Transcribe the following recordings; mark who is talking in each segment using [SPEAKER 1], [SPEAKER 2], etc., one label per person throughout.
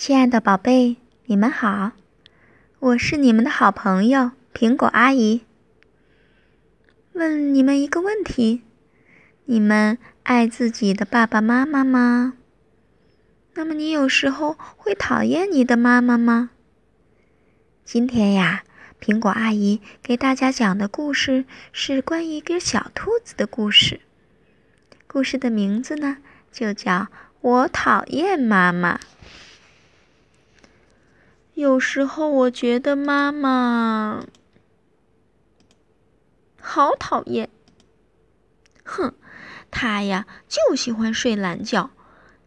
[SPEAKER 1] 亲爱的宝贝，你们好，我是你们的好朋友苹果阿姨。问你们一个问题：你们爱自己的爸爸妈妈吗？那么你有时候会讨厌你的妈妈吗？今天呀，苹果阿姨给大家讲的故事是关于一个小兔子的故事。故事的名字呢，就叫《我讨厌妈妈》。有时候我觉得妈妈好讨厌。哼，她呀就喜欢睡懒觉。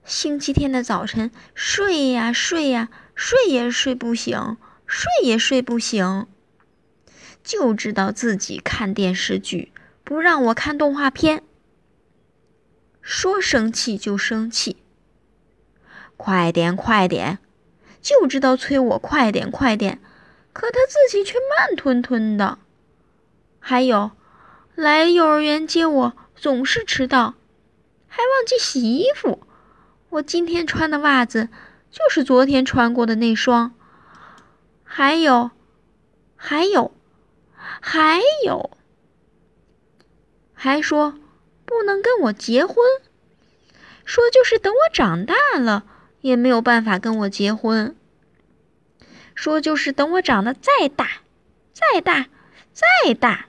[SPEAKER 1] 星期天的早晨，睡呀睡呀，睡也睡不醒，睡也睡不醒，就知道自己看电视剧，不让我看动画片。说生气就生气，快点快点。就知道催我快点快点，可他自己却慢吞吞的。还有，来幼儿园接我总是迟到，还忘记洗衣服。我今天穿的袜子就是昨天穿过的那双。还有，还有，还有，还说不能跟我结婚，说就是等我长大了。也没有办法跟我结婚。说就是等我长得再大、再大、再大，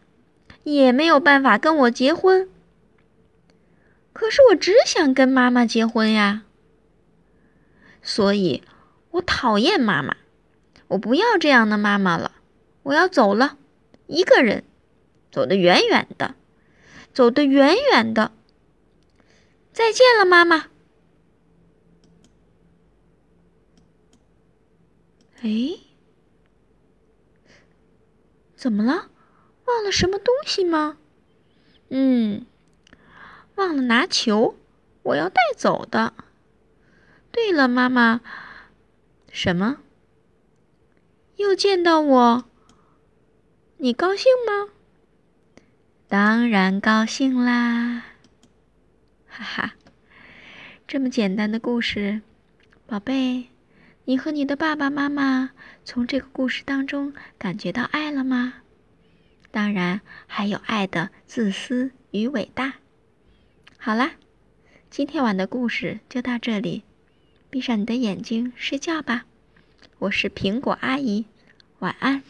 [SPEAKER 1] 也没有办法跟我结婚。可是我只想跟妈妈结婚呀，所以我讨厌妈妈，我不要这样的妈妈了，我要走了，一个人，走得远远的，走得远远的。再见了，妈妈。哎，怎么了？忘了什么东西吗？嗯，忘了拿球，我要带走的。对了，妈妈，什么？又见到我，你高兴吗？当然高兴啦！哈哈，这么简单的故事，宝贝。你和你的爸爸妈妈从这个故事当中感觉到爱了吗？当然，还有爱的自私与伟大。好啦，今天晚的故事就到这里，闭上你的眼睛睡觉吧。我是苹果阿姨，晚安。